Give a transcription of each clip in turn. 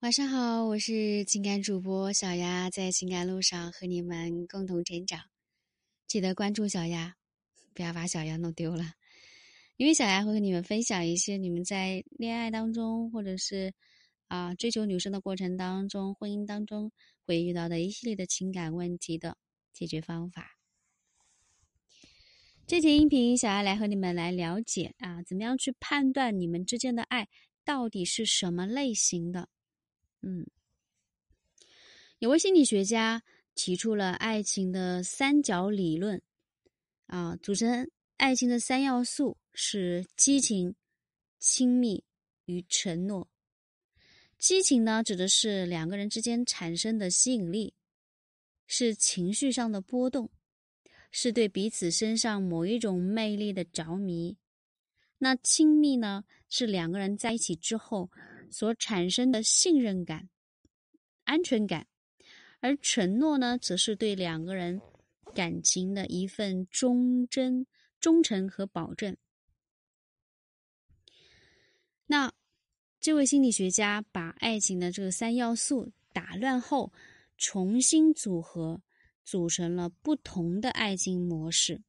晚上好，我是情感主播小丫，在情感路上和你们共同成长。记得关注小丫，不要把小丫弄丢了。因为小丫会和你们分享一些你们在恋爱当中，或者是啊追求女生的过程当中、婚姻当中会遇到的一系列的情感问题的解决方法。这节音频，小丫来和你们来了解啊，怎么样去判断你们之间的爱到底是什么类型的。嗯，有位心理学家提出了爱情的三角理论，啊，组成爱情的三要素是激情、亲密与承诺。激情呢，指的是两个人之间产生的吸引力，是情绪上的波动，是对彼此身上某一种魅力的着迷。那亲密呢，是两个人在一起之后。所产生的信任感、安全感，而承诺呢，则是对两个人感情的一份忠贞、忠诚和保证。那这位心理学家把爱情的这个三要素打乱后，重新组合，组成了不同的爱情模式。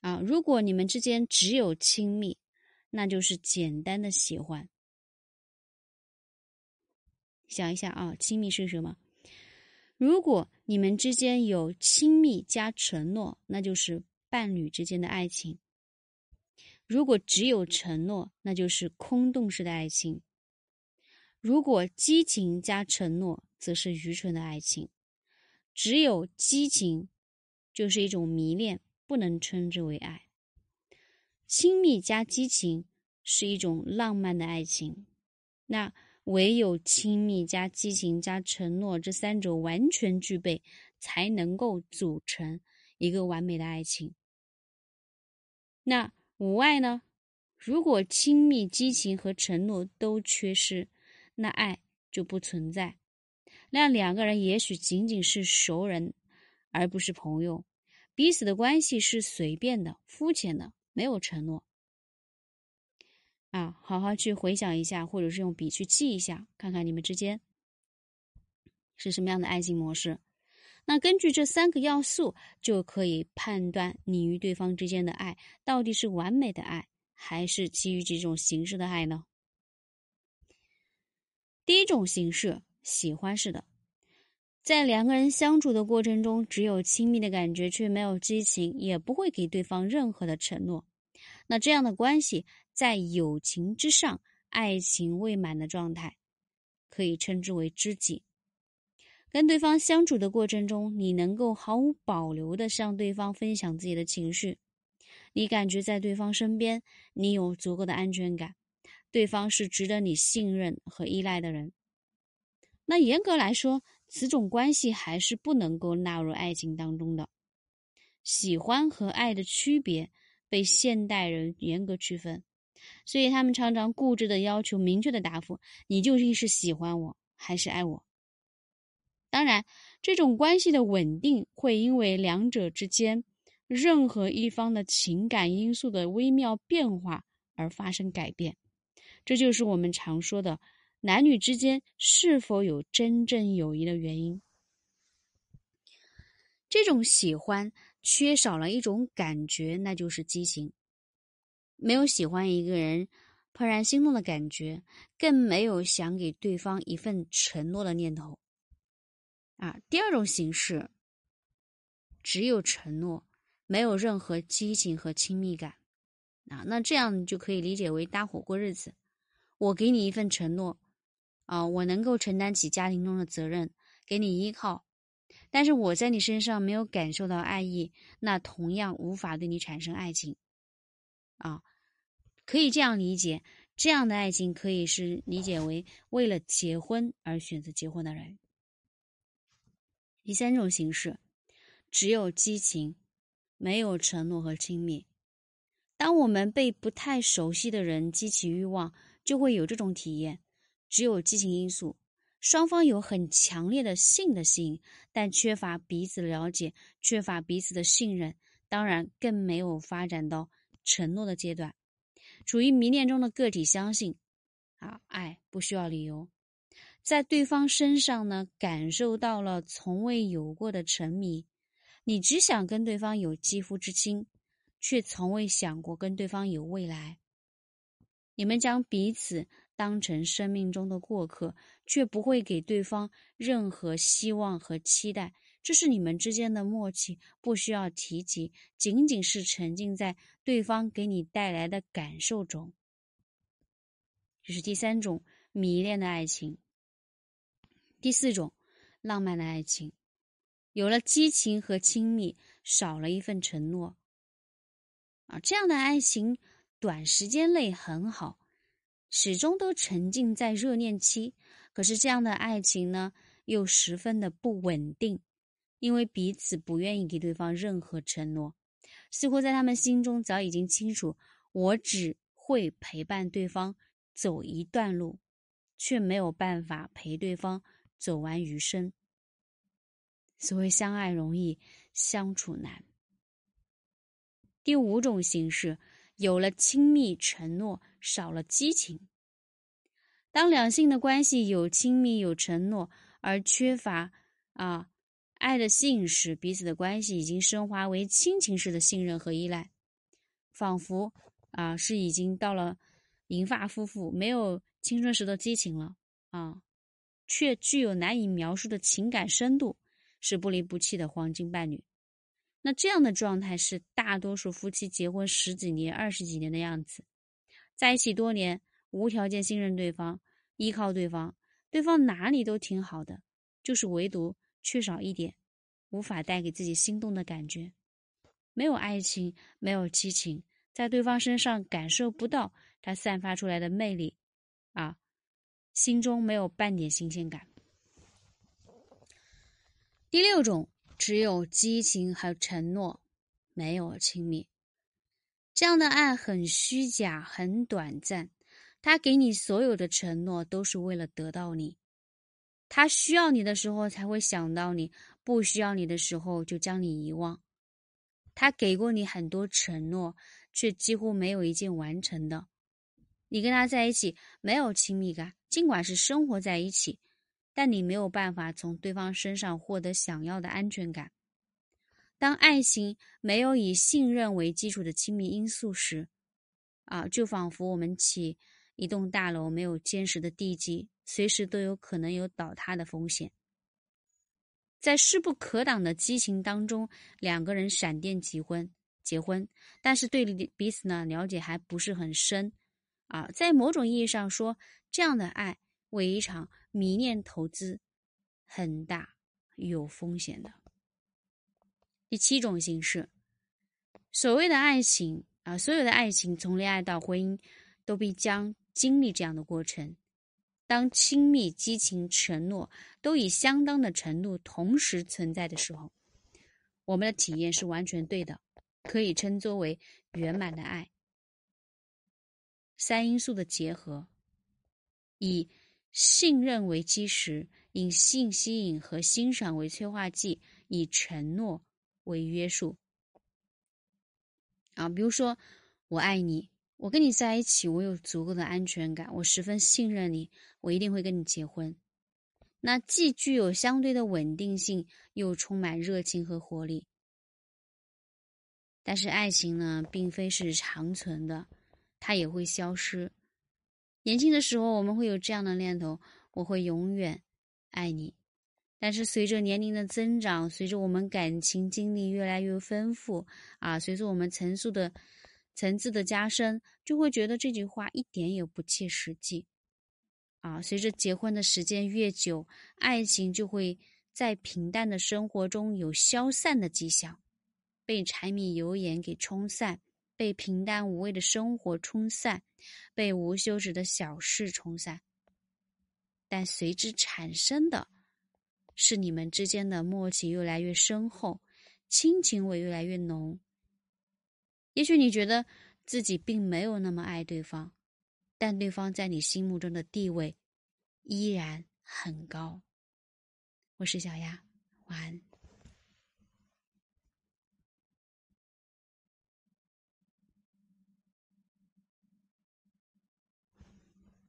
啊，如果你们之间只有亲密，那就是简单的喜欢。想一下啊，亲密是什么？如果你们之间有亲密加承诺，那就是伴侣之间的爱情；如果只有承诺，那就是空洞式的爱情；如果激情加承诺，则是愚蠢的爱情。只有激情，就是一种迷恋，不能称之为爱。亲密加激情是一种浪漫的爱情。那。唯有亲密加激情加承诺这三者完全具备，才能够组成一个完美的爱情。那无爱呢？如果亲密、激情和承诺都缺失，那爱就不存在。那两个人也许仅仅是熟人，而不是朋友，彼此的关系是随便的、肤浅的，没有承诺。啊，好好去回想一下，或者是用笔去记一下，看看你们之间是什么样的爱情模式。那根据这三个要素，就可以判断你与对方之间的爱到底是完美的爱，还是基于这种形式的爱呢？第一种形式，喜欢式的，在两个人相处的过程中，只有亲密的感觉，却没有激情，也不会给对方任何的承诺。那这样的关系。在友情之上，爱情未满的状态，可以称之为知己。跟对方相处的过程中，你能够毫无保留的向对方分享自己的情绪，你感觉在对方身边，你有足够的安全感，对方是值得你信任和依赖的人。那严格来说，此种关系还是不能够纳入爱情当中的。喜欢和爱的区别被现代人严格区分。所以他们常常固执的要求明确的答复：你究竟是喜欢我还是爱我？当然，这种关系的稳定会因为两者之间任何一方的情感因素的微妙变化而发生改变。这就是我们常说的男女之间是否有真正友谊的原因。这种喜欢缺少了一种感觉，那就是激情。没有喜欢一个人怦然心动的感觉，更没有想给对方一份承诺的念头。啊，第二种形式，只有承诺，没有任何激情和亲密感。啊，那这样就可以理解为搭伙过日子。我给你一份承诺，啊，我能够承担起家庭中的责任，给你依靠，但是我在你身上没有感受到爱意，那同样无法对你产生爱情。啊，可以这样理解，这样的爱情可以是理解为为了结婚而选择结婚的人。第三种形式，只有激情，没有承诺和亲密。当我们被不太熟悉的人激起欲望，就会有这种体验：只有激情因素，双方有很强烈的性的吸引，但缺乏彼此了解，缺乏彼此的信任，当然更没有发展到。承诺的阶段，处于迷恋中的个体相信，啊，爱不需要理由。在对方身上呢感受到了从未有过的沉迷。你只想跟对方有肌肤之亲，却从未想过跟对方有未来。你们将彼此当成生命中的过客，却不会给对方任何希望和期待。这是你们之间的默契，不需要提及，仅仅是沉浸在对方给你带来的感受中。这是第三种迷恋的爱情。第四种浪漫的爱情。有了激情和亲密，少了一份承诺。啊，这样的爱情短时间内很好，始终都沉浸在热恋期。可是这样的爱情呢，又十分的不稳定，因为彼此不愿意给对方任何承诺，似乎在他们心中早已经清楚，我只会陪伴对方走一段路，却没有办法陪对方走完余生。所谓相爱容易相处难。第五种形式，有了亲密承诺，少了激情。当两性的关系有亲密有承诺，而缺乏啊爱的吸引时，彼此的关系已经升华为亲情式的信任和依赖，仿佛啊是已经到了银发夫妇，没有青春时的激情了啊，却具有难以描述的情感深度。是不离不弃的黄金伴侣，那这样的状态是大多数夫妻结婚十几年、二十几年的样子，在一起多年，无条件信任对方，依靠对方，对方哪里都挺好的，就是唯独缺少一点，无法带给自己心动的感觉，没有爱情，没有激情，在对方身上感受不到他散发出来的魅力，啊，心中没有半点新鲜感。第六种，只有激情和承诺，没有亲密。这样的爱很虚假，很短暂。他给你所有的承诺，都是为了得到你。他需要你的时候才会想到你，不需要你的时候就将你遗忘。他给过你很多承诺，却几乎没有一件完成的。你跟他在一起没有亲密感，尽管是生活在一起。但你没有办法从对方身上获得想要的安全感。当爱情没有以信任为基础的亲密因素时，啊，就仿佛我们起一栋大楼没有坚实的地基，随时都有可能有倒塌的风险。在势不可挡的激情当中，两个人闪电结婚，结婚，但是对彼此呢了解还不是很深，啊，在某种意义上说，这样的爱。为一场迷恋投资，很大有风险的。第七种形式，所谓的爱情啊，所有的爱情从恋爱到婚姻，都必将经历这样的过程。当亲密、激情、承诺都以相当的程度同时存在的时候，我们的体验是完全对的，可以称作为圆满的爱。三因素的结合，以。信任为基石，以性吸引和欣赏为催化剂，以承诺为约束。啊，比如说，我爱你，我跟你在一起，我有足够的安全感，我十分信任你，我一定会跟你结婚。那既具有相对的稳定性，又充满热情和活力。但是爱情呢，并非是长存的，它也会消失。年轻的时候，我们会有这样的念头：我会永远爱你。但是随着年龄的增长，随着我们感情经历越来越丰富，啊，随着我们层数的层次的加深，就会觉得这句话一点也不切实际。啊，随着结婚的时间越久，爱情就会在平淡的生活中有消散的迹象，被柴米油盐给冲散。被平淡无味的生活冲散，被无休止的小事冲散，但随之产生的，是你们之间的默契越来越深厚，亲情味越来越浓。也许你觉得自己并没有那么爱对方，但对方在你心目中的地位依然很高。我是小丫，晚安。